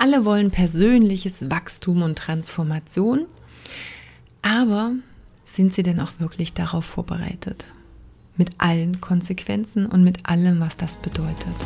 Alle wollen persönliches Wachstum und Transformation, aber sind sie denn auch wirklich darauf vorbereitet? Mit allen Konsequenzen und mit allem, was das bedeutet.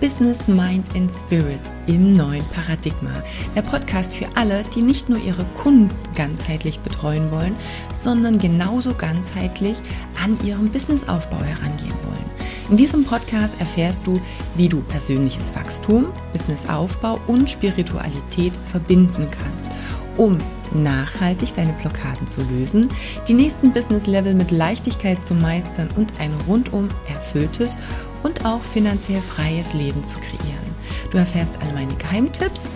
Business, Mind and Spirit im neuen Paradigma. Der Podcast für alle, die nicht nur ihre Kunden ganzheitlich betreuen wollen, sondern genauso ganzheitlich an ihrem Businessaufbau herangehen wollen. In diesem Podcast erfährst du, wie du persönliches Wachstum, Businessaufbau und Spiritualität verbinden kannst, um nachhaltig deine Blockaden zu lösen, die nächsten Business-Level mit Leichtigkeit zu meistern und ein rundum erfülltes und auch finanziell freies Leben zu kreieren. Du erfährst all meine Geheimtipps,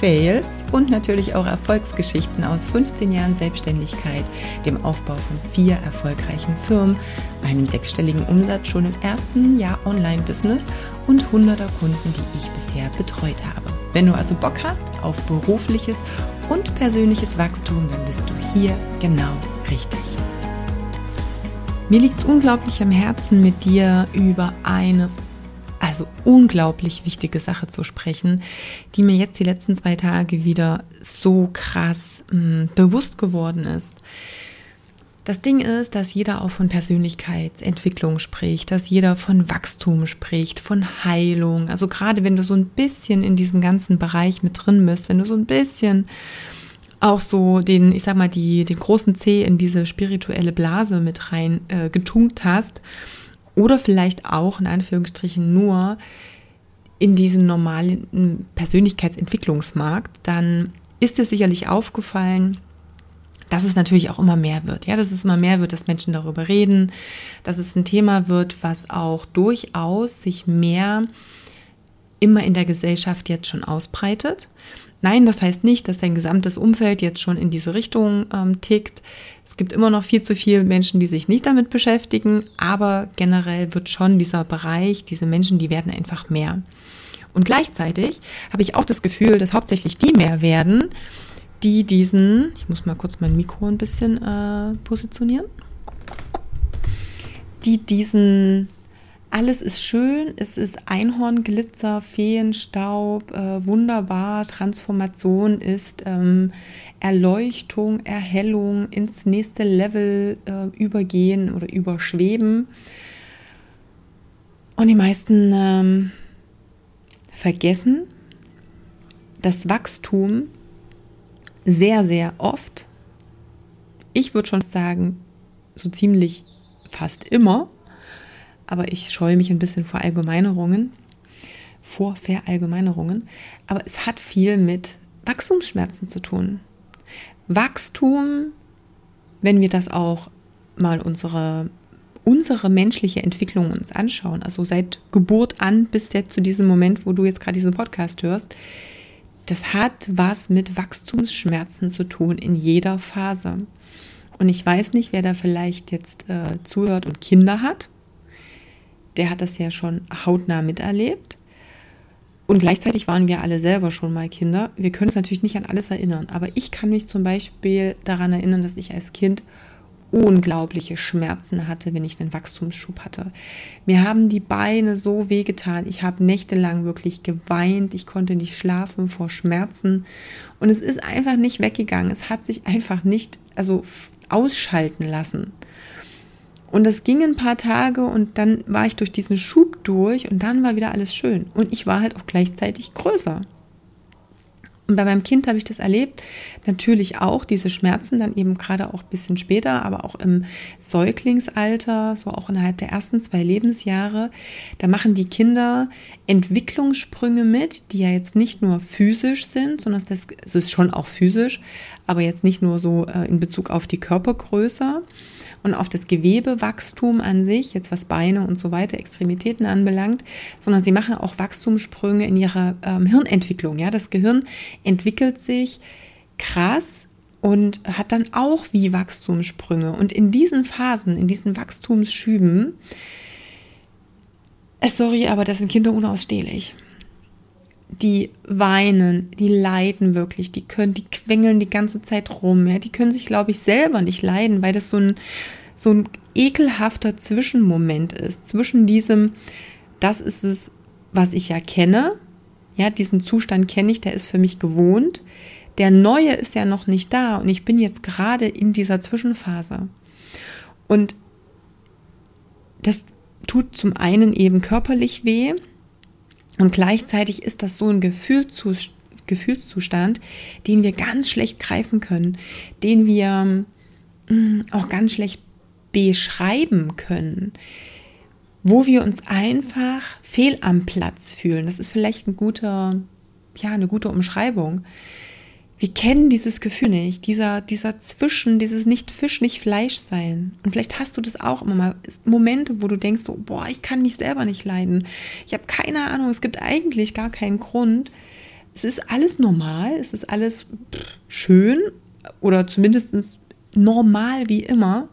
Fails und natürlich auch Erfolgsgeschichten aus 15 Jahren Selbstständigkeit, dem Aufbau von vier erfolgreichen Firmen, einem sechsstelligen Umsatz schon im ersten Jahr Online-Business und hunderter Kunden, die ich bisher betreut habe. Wenn du also Bock hast auf berufliches und persönliches Wachstum, dann bist du hier genau richtig. Mir liegt es unglaublich am Herzen, mit dir über eine also unglaublich wichtige Sache zu sprechen, die mir jetzt die letzten zwei Tage wieder so krass mh, hm, bewusst geworden ist. Das Ding ist, dass jeder auch von Persönlichkeitsentwicklung spricht, dass jeder von Wachstum spricht, von Heilung. Also gerade wenn du so ein bisschen in diesem ganzen Bereich mit drin bist, wenn du so ein bisschen auch so den, ich sag mal, die, den großen C in diese spirituelle Blase mit rein äh, getunkt hast oder vielleicht auch in Anführungsstrichen nur in diesen normalen Persönlichkeitsentwicklungsmarkt, dann ist es sicherlich aufgefallen, dass es natürlich auch immer mehr wird. Ja, dass es immer mehr wird, dass Menschen darüber reden, dass es ein Thema wird, was auch durchaus sich mehr immer in der Gesellschaft jetzt schon ausbreitet. Nein, das heißt nicht, dass dein gesamtes Umfeld jetzt schon in diese Richtung ähm, tickt. Es gibt immer noch viel zu viele Menschen, die sich nicht damit beschäftigen, aber generell wird schon dieser Bereich, diese Menschen, die werden einfach mehr. Und gleichzeitig habe ich auch das Gefühl, dass hauptsächlich die mehr werden, die diesen, ich muss mal kurz mein Mikro ein bisschen äh, positionieren, die diesen alles ist schön, es ist Einhornglitzer, Feenstaub, äh, wunderbar, Transformation ist ähm, Erleuchtung, Erhellung, ins nächste Level äh, übergehen oder überschweben. Und die meisten ähm, vergessen, dass Wachstum sehr, sehr oft, ich würde schon sagen, so ziemlich fast immer, aber ich scheue mich ein bisschen vor Allgemeinerungen, vor Verallgemeinerungen. Aber es hat viel mit Wachstumsschmerzen zu tun. Wachstum, wenn wir das auch mal unsere, unsere menschliche Entwicklung uns anschauen, also seit Geburt an bis jetzt zu diesem Moment, wo du jetzt gerade diesen Podcast hörst, das hat was mit Wachstumsschmerzen zu tun in jeder Phase. Und ich weiß nicht, wer da vielleicht jetzt äh, zuhört und Kinder hat der hat das ja schon hautnah miterlebt. Und gleichzeitig waren wir alle selber schon mal Kinder. Wir können uns natürlich nicht an alles erinnern, aber ich kann mich zum Beispiel daran erinnern, dass ich als Kind unglaubliche Schmerzen hatte, wenn ich einen Wachstumsschub hatte. Mir haben die Beine so wehgetan. Ich habe nächtelang wirklich geweint. Ich konnte nicht schlafen vor Schmerzen. Und es ist einfach nicht weggegangen. Es hat sich einfach nicht, also ausschalten lassen. Und das ging ein paar Tage und dann war ich durch diesen Schub durch und dann war wieder alles schön. Und ich war halt auch gleichzeitig größer. Und bei meinem Kind habe ich das erlebt. Natürlich auch diese Schmerzen, dann eben gerade auch ein bisschen später, aber auch im Säuglingsalter, so auch innerhalb der ersten zwei Lebensjahre. Da machen die Kinder Entwicklungssprünge mit, die ja jetzt nicht nur physisch sind, sondern das, ist schon auch physisch, aber jetzt nicht nur so äh, in Bezug auf die Körpergröße, und auf das Gewebewachstum an sich, jetzt was Beine und so weiter, Extremitäten anbelangt, sondern sie machen auch Wachstumssprünge in ihrer ähm, Hirnentwicklung. Ja, das Gehirn entwickelt sich krass und hat dann auch wie Wachstumssprünge. Und in diesen Phasen, in diesen Wachstumsschüben, äh, sorry, aber das sind Kinder unausstehlich die weinen, die leiden wirklich, die können, die quengeln die ganze Zeit rum, ja, die können sich, glaube ich, selber nicht leiden, weil das so ein, so ein ekelhafter Zwischenmoment ist, zwischen diesem, das ist es, was ich ja kenne, Ja, diesen Zustand kenne ich, der ist für mich gewohnt. Der neue ist ja noch nicht da und ich bin jetzt gerade in dieser Zwischenphase. Und das tut zum einen eben körperlich weh und gleichzeitig ist das so ein Gefühlszustand, den wir ganz schlecht greifen können, den wir mm, auch ganz schlecht beschreiben können, wo wir uns einfach fehl am Platz fühlen. Das ist vielleicht ein guter, ja, eine gute Umschreibung. Wir kennen dieses Gefühl nicht, dieser, dieser Zwischen, dieses nicht Fisch, nicht Fleisch sein. Und vielleicht hast du das auch immer mal, Momente, wo du denkst, so, boah, ich kann mich selber nicht leiden. Ich habe keine Ahnung, es gibt eigentlich gar keinen Grund. Es ist alles normal, es ist alles schön oder zumindest normal wie immer.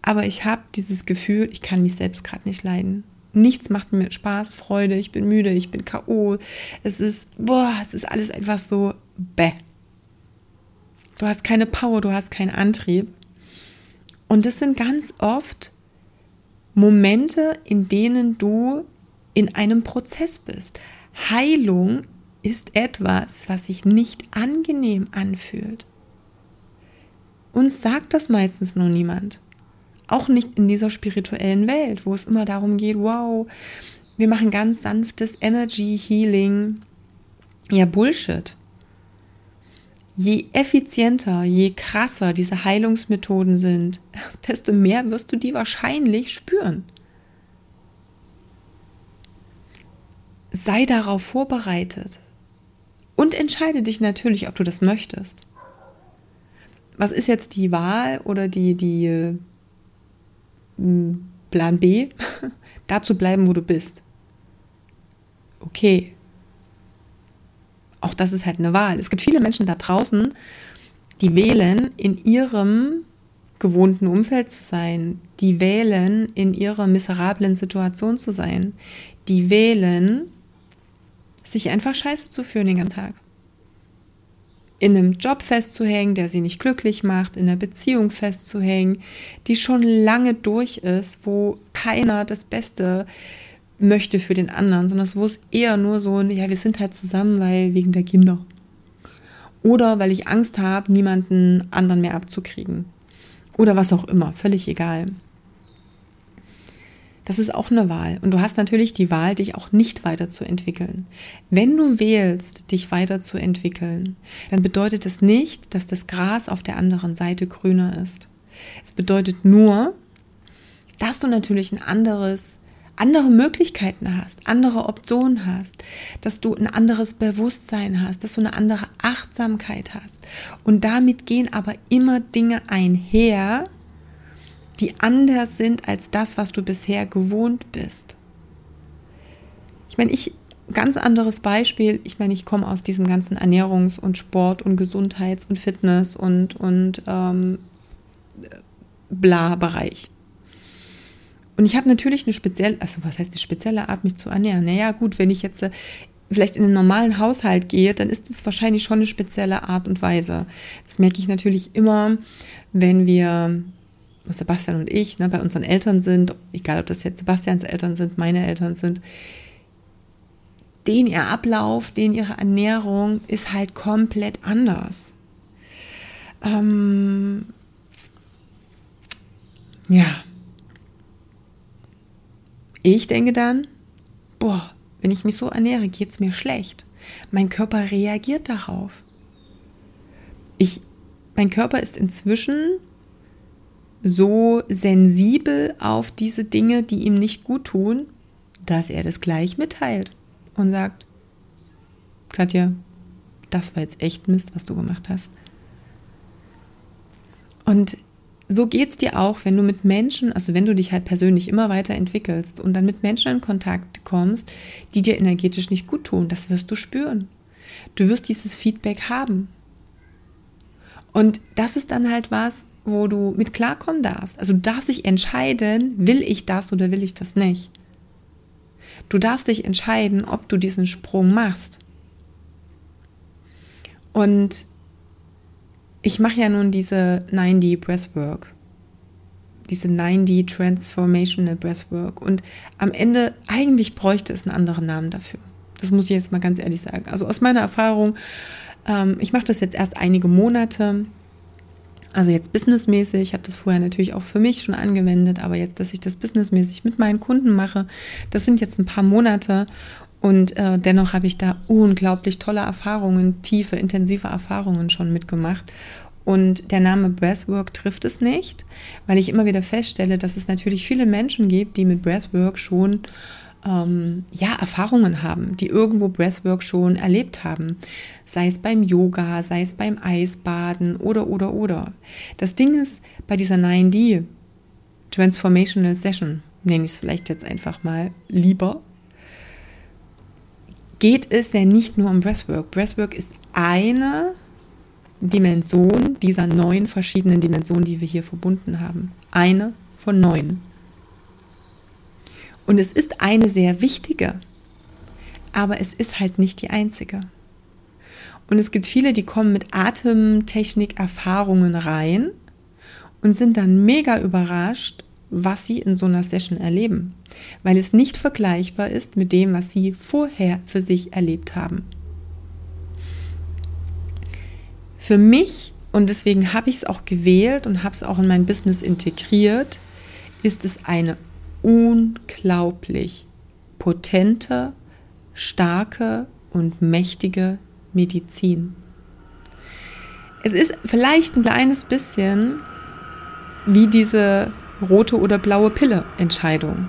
Aber ich habe dieses Gefühl, ich kann mich selbst gerade nicht leiden. Nichts macht mir Spaß, Freude, ich bin müde, ich bin K.O. Es ist, boah, es ist alles einfach so bäh. Du hast keine Power, du hast keinen Antrieb. Und das sind ganz oft Momente, in denen du in einem Prozess bist. Heilung ist etwas, was sich nicht angenehm anfühlt. Uns sagt das meistens nur niemand. Auch nicht in dieser spirituellen Welt, wo es immer darum geht, wow, wir machen ganz sanftes Energy Healing. Ja, Bullshit. Je effizienter, je krasser diese Heilungsmethoden sind, desto mehr wirst du die wahrscheinlich spüren. Sei darauf vorbereitet und entscheide dich natürlich, ob du das möchtest. Was ist jetzt die Wahl oder die, die Plan B, da zu bleiben, wo du bist. Okay. Auch das ist halt eine Wahl. Es gibt viele Menschen da draußen, die wählen, in ihrem gewohnten Umfeld zu sein, die wählen, in ihrer miserablen Situation zu sein, die wählen, sich einfach scheiße zu führen den ganzen Tag. In einem Job festzuhängen, der sie nicht glücklich macht, in einer Beziehung festzuhängen, die schon lange durch ist, wo keiner das Beste möchte für den anderen, sondern es eher nur so, ja, wir sind halt zusammen, weil wegen der Kinder. Oder weil ich Angst habe, niemanden anderen mehr abzukriegen. Oder was auch immer, völlig egal. Das ist auch eine Wahl. Und du hast natürlich die Wahl, dich auch nicht weiterzuentwickeln. Wenn du wählst, dich weiterzuentwickeln, dann bedeutet das nicht, dass das Gras auf der anderen Seite grüner ist. Es bedeutet nur, dass du natürlich ein anderes, andere Möglichkeiten hast, andere Optionen hast, dass du ein anderes Bewusstsein hast, dass du eine andere Achtsamkeit hast. Und damit gehen aber immer Dinge einher, die anders sind als das, was du bisher gewohnt bist. Ich meine, ich, ganz anderes Beispiel, ich meine, ich komme aus diesem ganzen Ernährungs- und Sport- und Gesundheits- und Fitness- und, und ähm, Bla-Bereich. Und ich habe natürlich eine spezielle, also was heißt eine spezielle Art, mich zu ernähren? Naja, gut, wenn ich jetzt äh, vielleicht in einen normalen Haushalt gehe, dann ist es wahrscheinlich schon eine spezielle Art und Weise. Das merke ich natürlich immer, wenn wir Sebastian und ich ne, bei unseren Eltern sind, egal ob das jetzt Sebastians Eltern sind, meine Eltern sind, den ihr Ablauf, den ihre Ernährung ist halt komplett anders. Ähm, ja. Ich denke dann, boah, wenn ich mich so ernähre, geht es mir schlecht. Mein Körper reagiert darauf. Ich, mein Körper ist inzwischen so sensibel auf diese Dinge, die ihm nicht gut tun, dass er das gleich mitteilt und sagt, Katja, das war jetzt echt Mist, was du gemacht hast. Und so geht es dir auch, wenn du mit Menschen, also wenn du dich halt persönlich immer weiterentwickelst und dann mit Menschen in Kontakt kommst, die dir energetisch nicht gut tun. Das wirst du spüren. Du wirst dieses Feedback haben. Und das ist dann halt was, wo du mit klarkommen darfst. Also du darfst dich entscheiden, will ich das oder will ich das nicht. Du darfst dich entscheiden, ob du diesen Sprung machst. Und ich mache ja nun diese 9D Breathwork, diese 9D Transformational Breathwork. Und am Ende, eigentlich bräuchte es einen anderen Namen dafür. Das muss ich jetzt mal ganz ehrlich sagen. Also aus meiner Erfahrung, ähm, ich mache das jetzt erst einige Monate. Also jetzt businessmäßig, ich habe das vorher natürlich auch für mich schon angewendet, aber jetzt, dass ich das businessmäßig mit meinen Kunden mache, das sind jetzt ein paar Monate und äh, dennoch habe ich da unglaublich tolle Erfahrungen, tiefe, intensive Erfahrungen schon mitgemacht. Und der Name Breathwork trifft es nicht, weil ich immer wieder feststelle, dass es natürlich viele Menschen gibt, die mit Breathwork schon ähm, ja, Erfahrungen haben, die irgendwo Breathwork schon erlebt haben. Sei es beim Yoga, sei es beim Eisbaden oder, oder, oder. Das Ding ist, bei dieser 9D, Transformational Session, nenne ich es vielleicht jetzt einfach mal lieber, geht es ja nicht nur um Breathwork. Breathwork ist eine Dimension dieser neun verschiedenen Dimensionen, die wir hier verbunden haben. Eine von neun. Und es ist eine sehr wichtige, aber es ist halt nicht die einzige. Und es gibt viele, die kommen mit Atemtechnik-Erfahrungen rein und sind dann mega überrascht, was sie in so einer Session erleben, weil es nicht vergleichbar ist mit dem, was sie vorher für sich erlebt haben. Für mich, und deswegen habe ich es auch gewählt und habe es auch in mein Business integriert, ist es eine unglaublich potente, starke und mächtige Medizin. Es ist vielleicht ein kleines bisschen wie diese rote oder blaue Pille Entscheidung.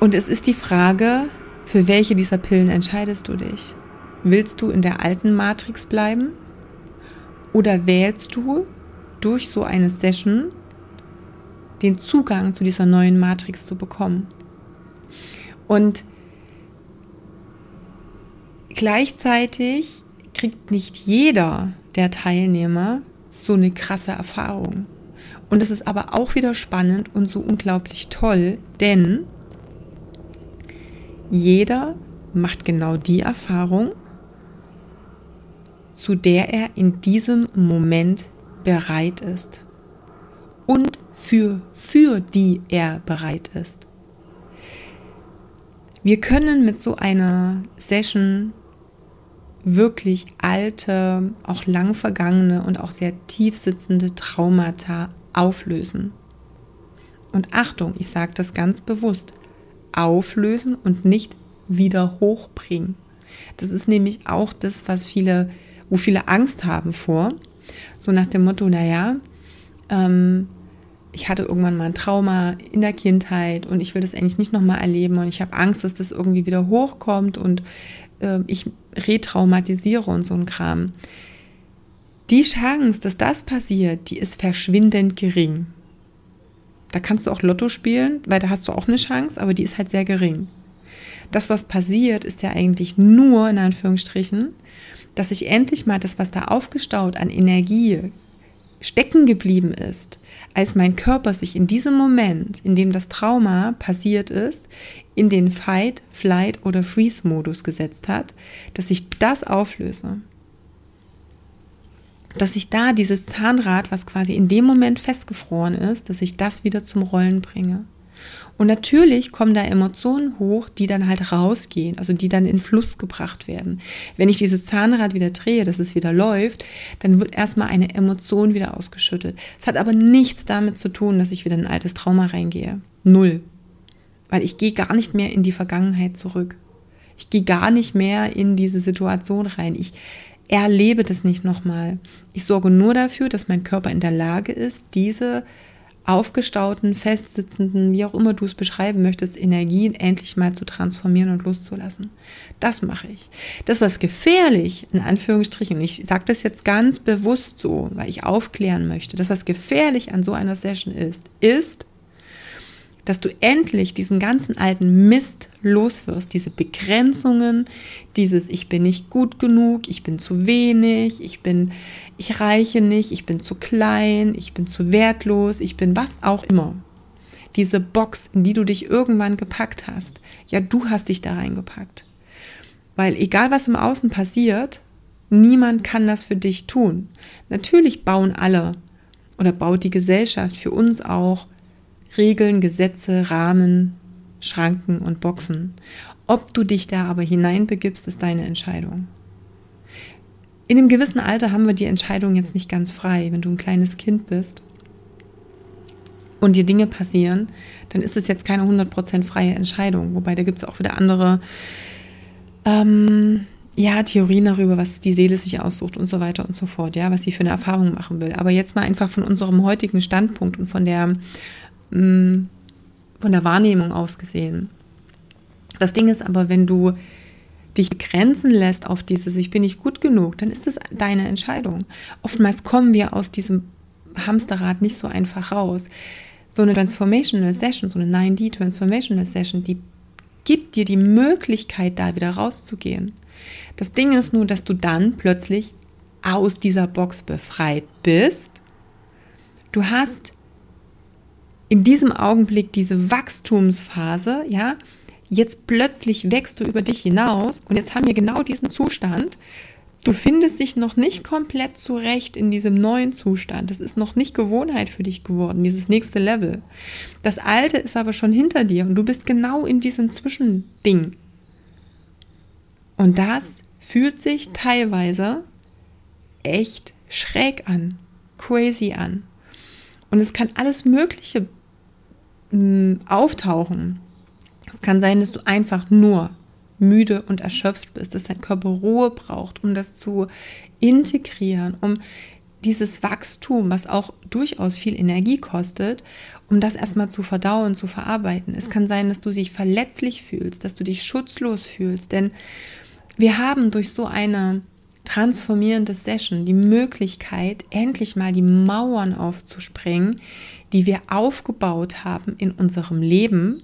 Und es ist die Frage, für welche dieser Pillen entscheidest du dich? Willst du in der alten Matrix bleiben? Oder wählst du durch so eine Session den Zugang zu dieser neuen Matrix zu bekommen. Und gleichzeitig kriegt nicht jeder der Teilnehmer so eine krasse Erfahrung. Und es ist aber auch wieder spannend und so unglaublich toll, denn jeder macht genau die Erfahrung, zu der er in diesem Moment bereit ist und für, für die er bereit ist. Wir können mit so einer Session wirklich alte, auch lang vergangene und auch sehr tief sitzende Traumata auflösen. Und Achtung, ich sage das ganz bewusst, auflösen und nicht wieder hochbringen. Das ist nämlich auch das, was viele, wo viele Angst haben vor. So nach dem Motto, naja, ähm, ich hatte irgendwann mal ein Trauma in der Kindheit und ich will das eigentlich nicht nochmal erleben und ich habe Angst, dass das irgendwie wieder hochkommt und äh, ich retraumatisiere und so ein Kram. Die Chance, dass das passiert, die ist verschwindend gering. Da kannst du auch Lotto spielen, weil da hast du auch eine Chance, aber die ist halt sehr gering. Das, was passiert, ist ja eigentlich nur, in Anführungsstrichen, dass ich endlich mal das, was da aufgestaut an Energie stecken geblieben ist, als mein Körper sich in diesem Moment, in dem das Trauma passiert ist, in den Fight, Flight oder Freeze-Modus gesetzt hat, dass ich das auflöse. Dass ich da dieses Zahnrad, was quasi in dem Moment festgefroren ist, dass ich das wieder zum Rollen bringe. Und natürlich kommen da Emotionen hoch, die dann halt rausgehen, also die dann in Fluss gebracht werden. Wenn ich dieses Zahnrad wieder drehe, dass es wieder läuft, dann wird erstmal eine Emotion wieder ausgeschüttet. Es hat aber nichts damit zu tun, dass ich wieder in ein altes Trauma reingehe. Null. Weil ich gehe gar nicht mehr in die Vergangenheit zurück. Ich gehe gar nicht mehr in diese Situation rein. Ich erlebe das nicht nochmal. Ich sorge nur dafür, dass mein Körper in der Lage ist, diese aufgestauten, festsitzenden, wie auch immer du es beschreiben möchtest, Energien endlich mal zu transformieren und loszulassen. Das mache ich. Das, was gefährlich, in Anführungsstrichen, und ich sage das jetzt ganz bewusst so, weil ich aufklären möchte, das, was gefährlich an so einer Session ist, ist, dass du endlich diesen ganzen alten Mist loswirst, diese Begrenzungen, dieses ich bin nicht gut genug, ich bin zu wenig, ich bin ich reiche nicht, ich bin zu klein, ich bin zu wertlos, ich bin was auch immer. Diese Box, in die du dich irgendwann gepackt hast, ja, du hast dich da reingepackt. Weil egal was im Außen passiert, niemand kann das für dich tun. Natürlich bauen alle oder baut die Gesellschaft für uns auch Regeln, Gesetze, Rahmen, Schranken und Boxen. Ob du dich da aber hineinbegibst, ist deine Entscheidung. In einem gewissen Alter haben wir die Entscheidung jetzt nicht ganz frei. Wenn du ein kleines Kind bist und dir Dinge passieren, dann ist es jetzt keine 100% freie Entscheidung. Wobei da gibt es auch wieder andere ähm, ja, Theorien darüber, was die Seele sich aussucht und so weiter und so fort, ja, was sie für eine Erfahrung machen will. Aber jetzt mal einfach von unserem heutigen Standpunkt und von der, von der Wahrnehmung ausgesehen. Das Ding ist aber, wenn du dich begrenzen lässt auf dieses, ich bin nicht gut genug, dann ist das deine Entscheidung. Oftmals kommen wir aus diesem Hamsterrad nicht so einfach raus. So eine Transformational Session, so eine 9D Transformational Session, die gibt dir die Möglichkeit, da wieder rauszugehen. Das Ding ist nur, dass du dann plötzlich aus dieser Box befreit bist. Du hast in diesem Augenblick diese Wachstumsphase, ja, jetzt plötzlich wächst du über dich hinaus und jetzt haben wir genau diesen Zustand. Du findest dich noch nicht komplett zurecht in diesem neuen Zustand. Das ist noch nicht Gewohnheit für dich geworden, dieses nächste Level. Das alte ist aber schon hinter dir und du bist genau in diesem Zwischending. Und das fühlt sich teilweise echt schräg an, crazy an. Und es kann alles Mögliche hm, auftauchen. Es kann sein, dass du einfach nur müde und erschöpft bist, dass dein Körper Ruhe braucht, um das zu integrieren, um dieses Wachstum, was auch durchaus viel Energie kostet, um das erstmal zu verdauen, zu verarbeiten. Es kann sein, dass du dich verletzlich fühlst, dass du dich schutzlos fühlst, denn wir haben durch so eine transformierende Session die Möglichkeit, endlich mal die Mauern aufzusprengen, die wir aufgebaut haben in unserem Leben,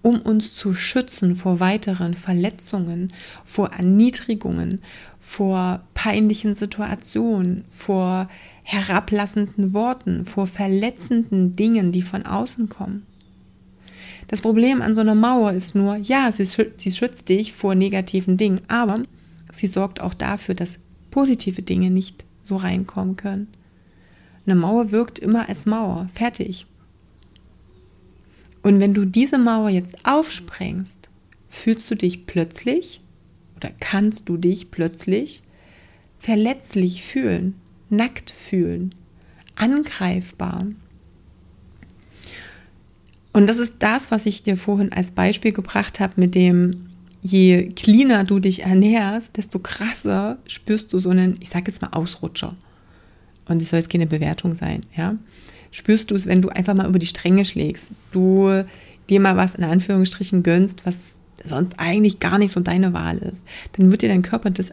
um uns zu schützen vor weiteren Verletzungen, vor Erniedrigungen, vor peinlichen Situationen, vor herablassenden Worten, vor verletzenden Dingen, die von außen kommen. Das Problem an so einer Mauer ist nur, ja, sie, sie schützt dich vor negativen Dingen, aber sie sorgt auch dafür, dass positive Dinge nicht so reinkommen können. Eine Mauer wirkt immer als Mauer, fertig. Und wenn du diese Mauer jetzt aufsprengst, fühlst du dich plötzlich oder kannst du dich plötzlich verletzlich fühlen, nackt fühlen, angreifbar. Und das ist das, was ich dir vorhin als Beispiel gebracht habe mit dem, je cleaner du dich ernährst, desto krasser spürst du so einen, ich sage jetzt mal Ausrutscher. Und es soll jetzt keine Bewertung sein, ja spürst du es, wenn du einfach mal über die Stränge schlägst. Du dir mal was in Anführungsstrichen gönnst, was sonst eigentlich gar nicht so deine Wahl ist. Dann wird dir dein Körper das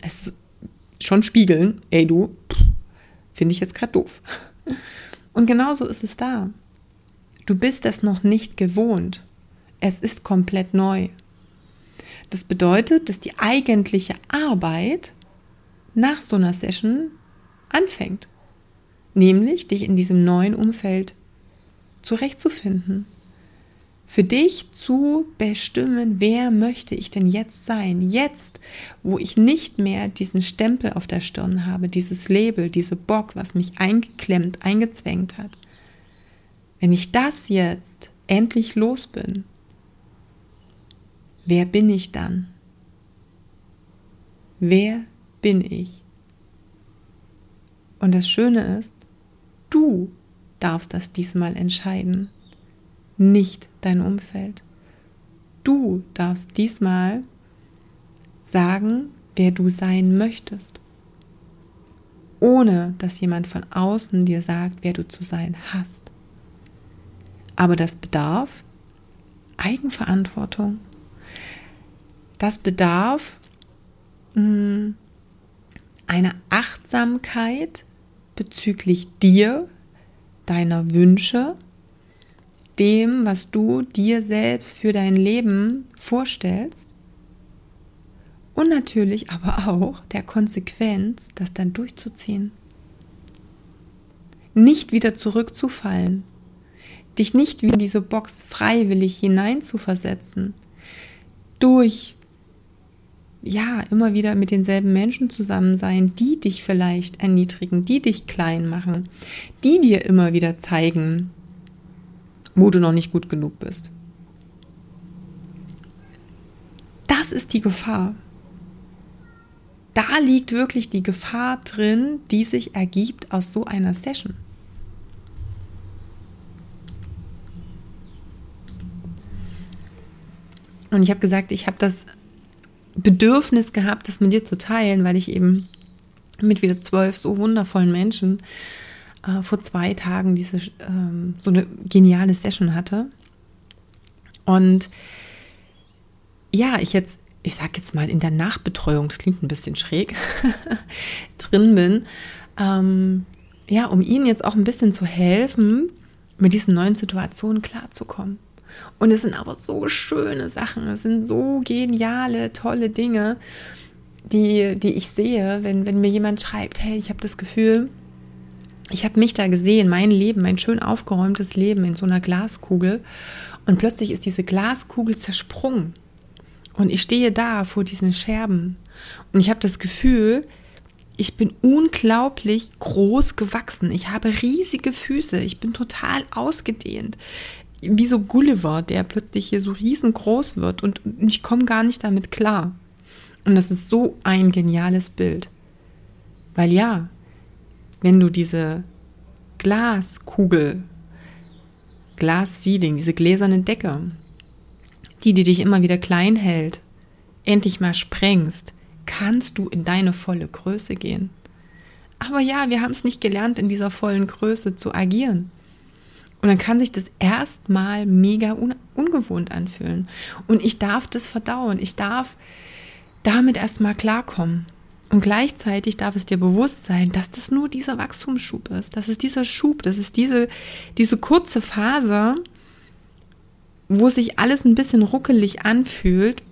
schon spiegeln. Ey, du, finde ich jetzt gerade doof. Und genauso ist es da. Du bist es noch nicht gewohnt. Es ist komplett neu. Das bedeutet, dass die eigentliche Arbeit nach so einer Session anfängt nämlich dich in diesem neuen Umfeld zurechtzufinden. Für dich zu bestimmen, wer möchte ich denn jetzt sein? Jetzt, wo ich nicht mehr diesen Stempel auf der Stirn habe, dieses Label, diese Box, was mich eingeklemmt, eingezwängt hat. Wenn ich das jetzt endlich los bin, wer bin ich dann? Wer bin ich? Und das Schöne ist, Du darfst das diesmal entscheiden, nicht dein Umfeld. Du darfst diesmal sagen, wer du sein möchtest, ohne dass jemand von außen dir sagt, wer du zu sein hast. Aber das bedarf Eigenverantwortung. Das bedarf mh, hm, einer Achtsamkeit bezüglich dir, deiner Wünsche, dem, was du dir selbst für dein Leben vorstellst und natürlich aber auch der Konsequenz, das dann durchzuziehen. Nicht wieder zurückzufallen, dich nicht wie in diese Box freiwillig hineinzuversetzen, durch ja, immer wieder mit denselben Menschen zusammen sein, die dich vielleicht erniedrigen, die dich klein machen, die dir immer wieder zeigen, wo du noch nicht gut genug bist. das ist die Gefahr. Da liegt wirklich die Gefahr drin, die sich ergibt aus so einer Session. Und ich habe gesagt, ich habe das Bedürfnis gehabt, das mit dir zu teilen, weil ich eben mit wieder zwölf so wundervollen Menschen äh, vor zwei Tagen diese ähm, so eine geniale Session hatte. Und ja, ich jetzt, ich sag jetzt mal in der Nachbetreuung, das klingt ein bisschen schräg, drin bin, ähm, ja, um ihnen jetzt auch ein bisschen zu helfen, mit diesen neuen Situationen klarzukommen. Und es sind aber so schöne Sachen, es sind so geniale, tolle Dinge, die, die ich sehe, wenn, wenn mir jemand schreibt, hey, ich habe das Gefühl, ich habe mich da gesehen, mein Leben, mein schön aufgeräumtes Leben in so einer Glaskugel. Und plötzlich ist diese Glaskugel zersprungen. Und ich stehe da vor diesen Scherben. Und ich habe das Gefühl, ich bin unglaublich groß gewachsen. Ich habe riesige Füße. Ich bin total ausgedehnt wie so Gulliver, der plötzlich hier so riesengroß wird und ich komme gar nicht damit klar. Und das ist so ein geniales Bild. Weil ja, wenn du diese Glaskugel, Glasseeding, diese gläserne Decke, die, die dich immer wieder klein hält, endlich mal sprengst, kannst du in deine volle Größe gehen. Aber ja, wir haben es nicht gelernt, in dieser vollen Größe zu agieren. Und dann kann sich das erstmal mega un ungewohnt anfühlen. Und ich darf das verdauen. Ich darf damit erstmal klarkommen. Und gleichzeitig darf es dir bewusst sein, dass das nur dieser Wachstumsschub ist. Das ist dieser Schub, das ist diese, diese kurze Phase, wo sich alles ein bisschen ruckelig anfühlt,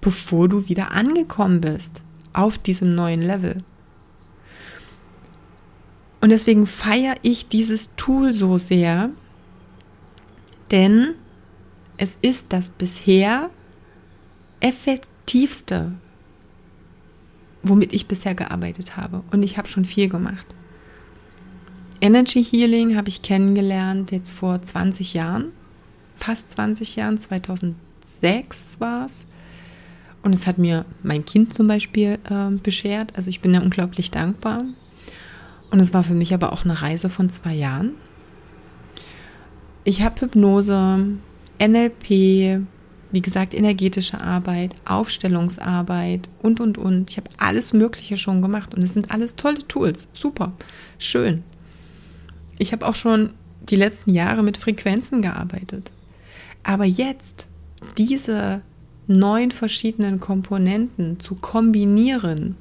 bevor du wieder angekommen bist auf diesem neuen Level. Und deswegen feiere ich dieses Tool so sehr, denn es ist das bisher effektivste, womit ich bisher gearbeitet habe. Und ich habe schon viel gemacht. Energy Healing habe ich kennengelernt jetzt vor 20 Jahren, fast 20 Jahren, 2006 war es. Und es hat mir mein Kind zum Beispiel äh, beschert. Also ich bin ja unglaublich dankbar. Und es war für mich aber auch eine Reise von zwei Jahren. Ich habe Hypnose, NLP, wie gesagt, energetische Arbeit, Aufstellungsarbeit und, und, und. Ich habe alles Mögliche schon gemacht und es sind alles tolle Tools. Super, schön. Ich habe auch schon die letzten Jahre mit Frequenzen gearbeitet. Aber jetzt diese neun verschiedenen Komponenten zu kombinieren,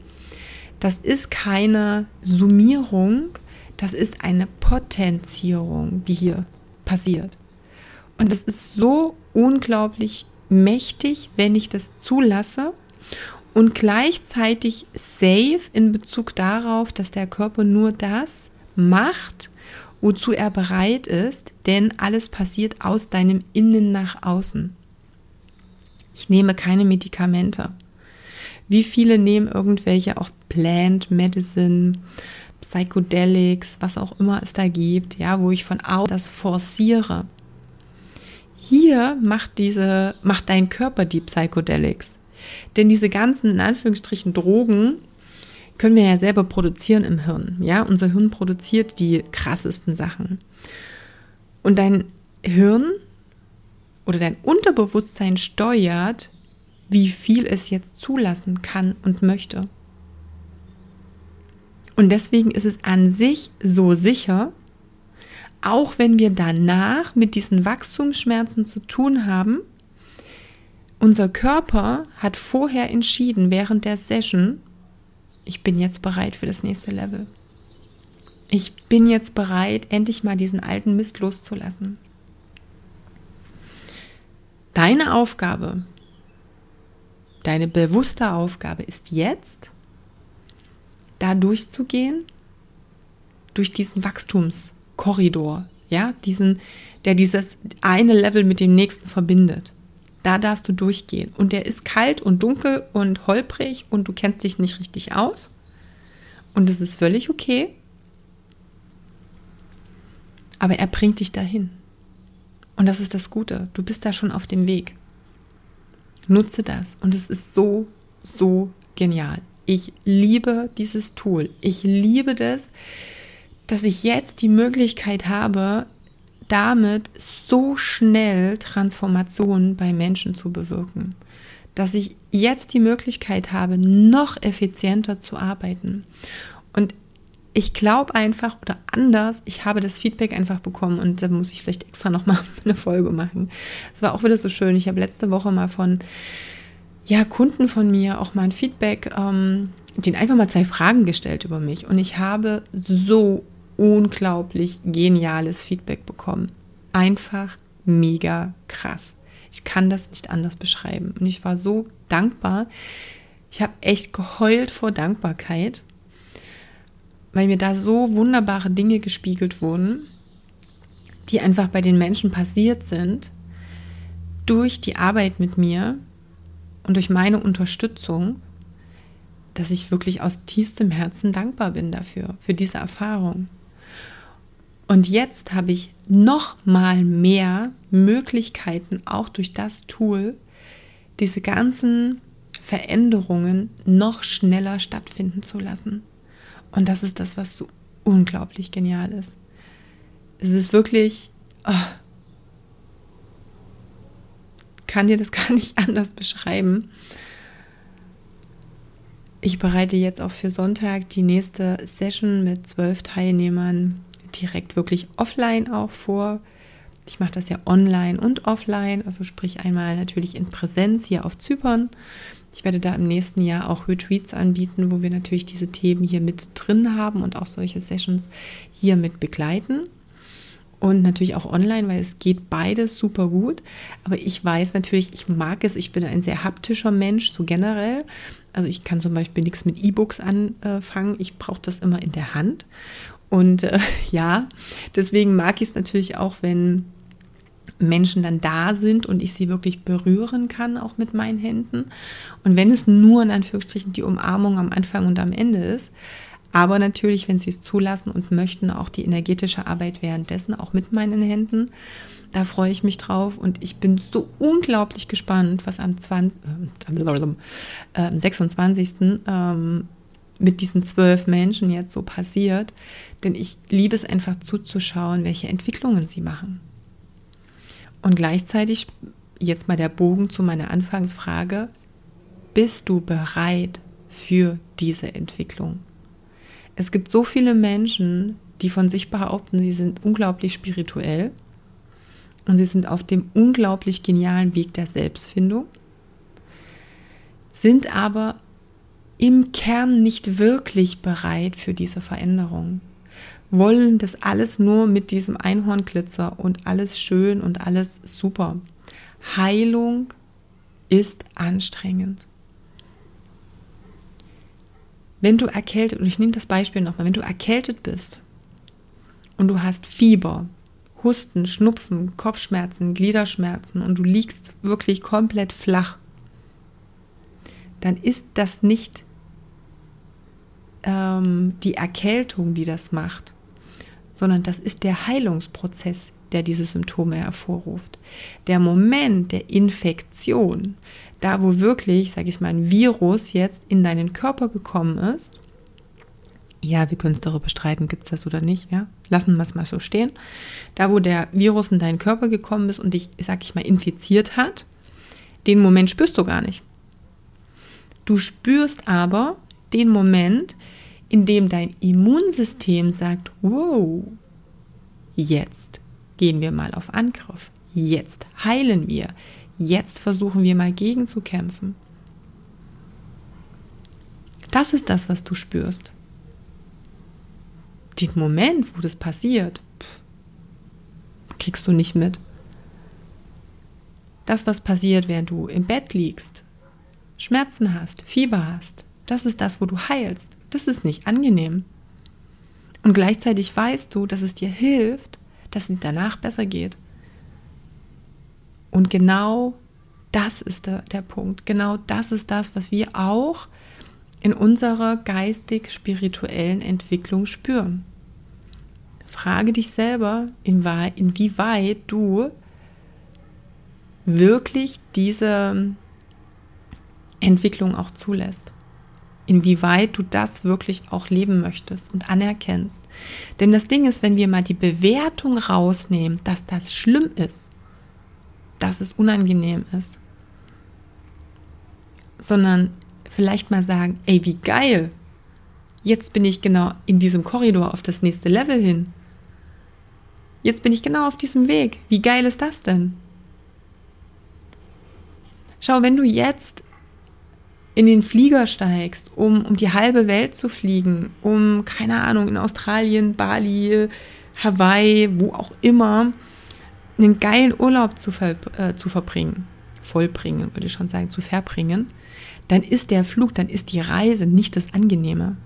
das ist keine Summierung, das ist eine Potenzierung, die hier passiert. Und es ist so unglaublich mächtig, wenn ich das zulasse und gleichzeitig safe in Bezug darauf, dass der Körper nur das macht, wozu er bereit ist, denn alles passiert aus deinem Innen nach außen. Ich nehme keine Medikamente. Wie viele nehmen irgendwelche auch Plant Medicine, Psychedelics, was auch immer es da gibt, ja, wo ich von außen das forciere. Hier macht diese, macht dein Körper die Psychedelics. Denn diese ganzen, in Anführungsstrichen, Drogen können wir ja selber produzieren im Hirn. Ja, unser Hirn produziert die krassesten Sachen. Und dein Hirn oder dein Unterbewusstsein steuert, wie viel es jetzt zulassen kann und möchte. Und deswegen ist es an sich so sicher, auch wenn wir danach mit diesen Wachstumsschmerzen zu tun haben, unser Körper hat vorher entschieden während der Session, ich bin jetzt bereit für das nächste Level. Ich bin jetzt bereit, endlich mal diesen alten Mist loszulassen. Deine Aufgabe, deine bewusste Aufgabe ist jetzt, da durchzugehen, durch diesen Wachstumskorridor, ja, diesen, der dieses eine Level mit dem nächsten verbindet. Da darfst du durchgehen. Und der ist kalt und dunkel und holprig und du kennst dich nicht richtig aus. Und das ist völlig okay. Aber er bringt dich dahin. Und das ist das Gute. Du bist da schon auf dem Weg. Nutze das. Und es ist so, so genial. Ich liebe dieses Tool. Ich liebe das, dass ich jetzt die Möglichkeit habe, damit so schnell Transformationen bei Menschen zu bewirken. Dass ich jetzt die Möglichkeit habe, noch effizienter zu arbeiten. Und ich glaube einfach oder anders, ich habe das Feedback einfach bekommen und da muss ich vielleicht extra nochmal eine Folge machen. Es war auch wieder so schön. Ich habe letzte Woche mal von ja, Kunden von mir auch mal ein Feedback, ähm, denen einfach mal zwei Fragen gestellt über mich und ich habe so unglaublich geniales Feedback bekommen. Einfach mega krass. Ich kann das nicht anders beschreiben. Und ich war so dankbar. Ich habe echt geheult vor Dankbarkeit, weil mir da so wunderbare Dinge gespiegelt wurden, die einfach bei den Menschen passiert sind, durch die Arbeit mit mir und durch meine Unterstützung, dass ich wirklich aus tiefstem Herzen dankbar bin dafür, für diese Erfahrung. Und jetzt habe ich noch mal mehr Möglichkeiten, auch durch das Tool, diese ganzen Veränderungen noch schneller stattfinden zu lassen. Und das ist das, was so unglaublich genial ist. Es ist wirklich, oh, kann dir das gar nicht anders beschreiben. Ich bereite jetzt auch für Sonntag die nächste Session mit zwölf Teilnehmern direkt wirklich offline auch vor. Ich mache das ja online und offline, also sprich einmal natürlich in Präsenz hier auf Zypern. Ich werde da im nächsten Jahr auch Retreats anbieten, wo wir natürlich diese Themen hier mit drin haben und auch solche Sessions hier mit begleiten. Und natürlich auch online, weil es geht beides super gut. Aber ich weiß natürlich, ich mag es, ich bin ein sehr haptischer Mensch, so generell. Also ich kann zum Beispiel nichts mit E-Books anfangen. Ich brauche das immer in der Hand. Und äh, ja, deswegen mag ich es natürlich auch, wenn Menschen dann da sind und ich sie wirklich berühren kann, auch mit meinen Händen. Und wenn es nur in Anführungsstrichen die Umarmung am Anfang und am Ende ist, aber natürlich, wenn sie es zulassen und möchten, auch die energetische Arbeit währenddessen, auch mit meinen Händen. Da freue ich mich drauf und ich bin so unglaublich gespannt, was am 20, äh, 26. Ähm, mit diesen zwölf Menschen jetzt so passiert. Denn ich liebe es einfach zuzuschauen, welche Entwicklungen sie machen. Und gleichzeitig jetzt mal der Bogen zu meiner Anfangsfrage. Bist du bereit für diese Entwicklung? Es gibt so viele Menschen, die von sich behaupten, sie sind unglaublich spirituell und sie sind auf dem unglaublich genialen Weg der Selbstfindung, sind aber im Kern nicht wirklich bereit für diese Veränderung. Wollen das alles nur mit diesem Einhornglitzer und alles schön und alles super. Heilung ist anstrengend. Wenn du erkältet, und ich nehme das Beispiel nochmal, wenn du erkältet bist und du hast Fieber, Husten, Schnupfen, Kopfschmerzen, Gliederschmerzen und du liegst wirklich komplett flach, dann ist das nicht ähm, die Erkältung, die das macht, sondern das ist der Heilungsprozess, der diese Symptome hervorruft. Der Moment der Infektion, da wo wirklich, sage ich mal, ein Virus jetzt in deinen Körper gekommen ist, ja, wir können es darüber streiten, gibt es das oder nicht, ja, lassen wir es mal so stehen, da wo der Virus in deinen Körper gekommen ist und dich, sag ich mal, infiziert hat, den Moment spürst du gar nicht. Du spürst aber den Moment, in dem dein Immunsystem sagt, wow, jetzt gehen wir mal auf Angriff, jetzt heilen wir, jetzt versuchen wir mal gegenzukämpfen. Das ist das, was du spürst. Den Moment, wo das passiert, kriegst du nicht mit. Das, was passiert, während du im Bett liegst, Schmerzen hast, Fieber hast, das ist das, wo du heilst. Das ist nicht angenehm. Und gleichzeitig weißt du, dass es dir hilft, dass es danach besser geht. Und genau das ist der, der Punkt. Genau das ist das, was wir auch in unserer geistig-spirituellen Entwicklung spüren. Frage dich selber, inwieweit du wirklich diese Entwicklung auch zulässt. Inwieweit du das wirklich auch leben möchtest und anerkennst. Denn das Ding ist, wenn wir mal die Bewertung rausnehmen, dass das schlimm ist, dass es unangenehm ist, sondern vielleicht mal sagen, ey, wie geil, jetzt bin ich genau in diesem Korridor auf das nächste Level hin. Jetzt bin ich genau auf diesem Weg. Wie geil ist das denn? Schau, wenn du jetzt in den Flieger steigst, um, um die halbe Welt zu fliegen, um, keine Ahnung, in Australien, Bali, Hawaii, wo auch immer, einen geilen Urlaub zu, ver, äh, zu verbringen, vollbringen, würde ich schon sagen, zu verbringen, dann ist der Flug, dann ist die Reise nicht das Angenehme.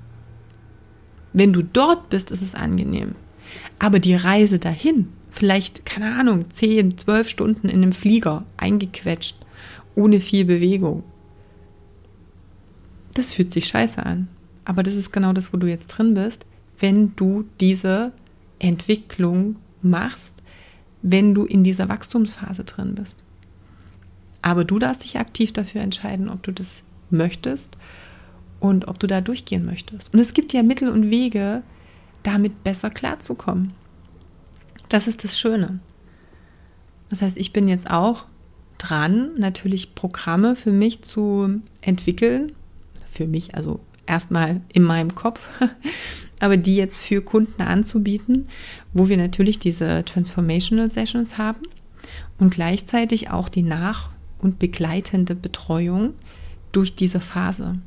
Wenn du dort bist, ist es angenehm. Aber die Reise dahin, vielleicht, keine Ahnung, 10, 12 Stunden in einem Flieger, eingequetscht, ohne viel Bewegung, das fühlt sich scheiße an. Aber das ist genau das, wo du jetzt drin bist, wenn du diese Entwicklung machst, wenn du in dieser Wachstumsphase drin bist. Aber du darfst dich aktiv dafür entscheiden, ob du das möchtest und ob du da durchgehen möchtest. Und es gibt ja Mittel und Wege, damit besser klarzukommen. Das ist das Schöne. Das heißt, ich bin jetzt auch dran, natürlich Programme für mich zu entwickeln. Für mich, also erstmal in meinem Kopf, aber die jetzt für Kunden anzubieten, wo wir natürlich diese Transformational Sessions haben und gleichzeitig auch die nach- und begleitende Betreuung durch diese Phase,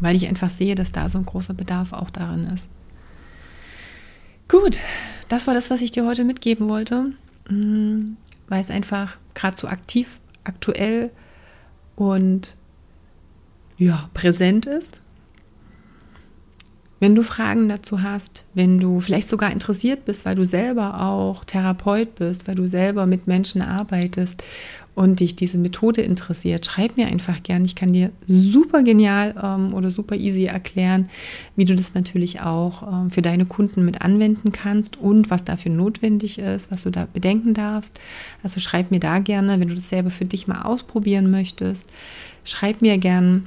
weil ich einfach sehe, dass da so ein großer Bedarf auch darin ist. Gut, das war das, was ich dir heute mitgeben wollte, mm, weil es einfach gerade so aktiv, aktuell und ja, präsent ist. Wenn du Fragen dazu hast, wenn du vielleicht sogar interessiert bist, weil du selber auch Therapeut bist, weil du selber mit Menschen arbeitest und dich diese Methode interessiert, schreib mir einfach gern. Ich kann dir super genial ähm, oder super easy erklären, wie du das natürlich auch ähm, für deine Kunden mit anwenden kannst und was dafür notwendig ist, was du da bedenken darfst. Also schreib mir da gerne, wenn du das selber für dich mal ausprobieren möchtest. Schreib mir gern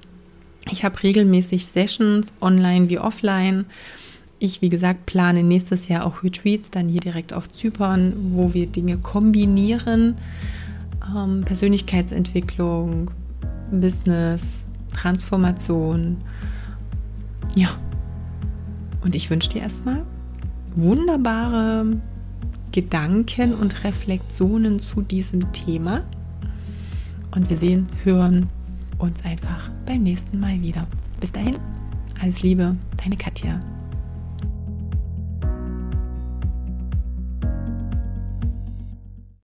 ich habe regelmäßig Sessions online wie offline. Ich, wie gesagt, plane nächstes Jahr auch Retreats, dann hier direkt auf Zypern, wo wir Dinge kombinieren. Ähm, Persönlichkeitsentwicklung, Business, Transformation. Ja. Und ich wünsche dir erstmal wunderbare Gedanken und Reflexionen zu diesem Thema. Und wir sehen, hören uns einfach beim nächsten Mal wieder. Bis dahin, alles Liebe, deine Katja.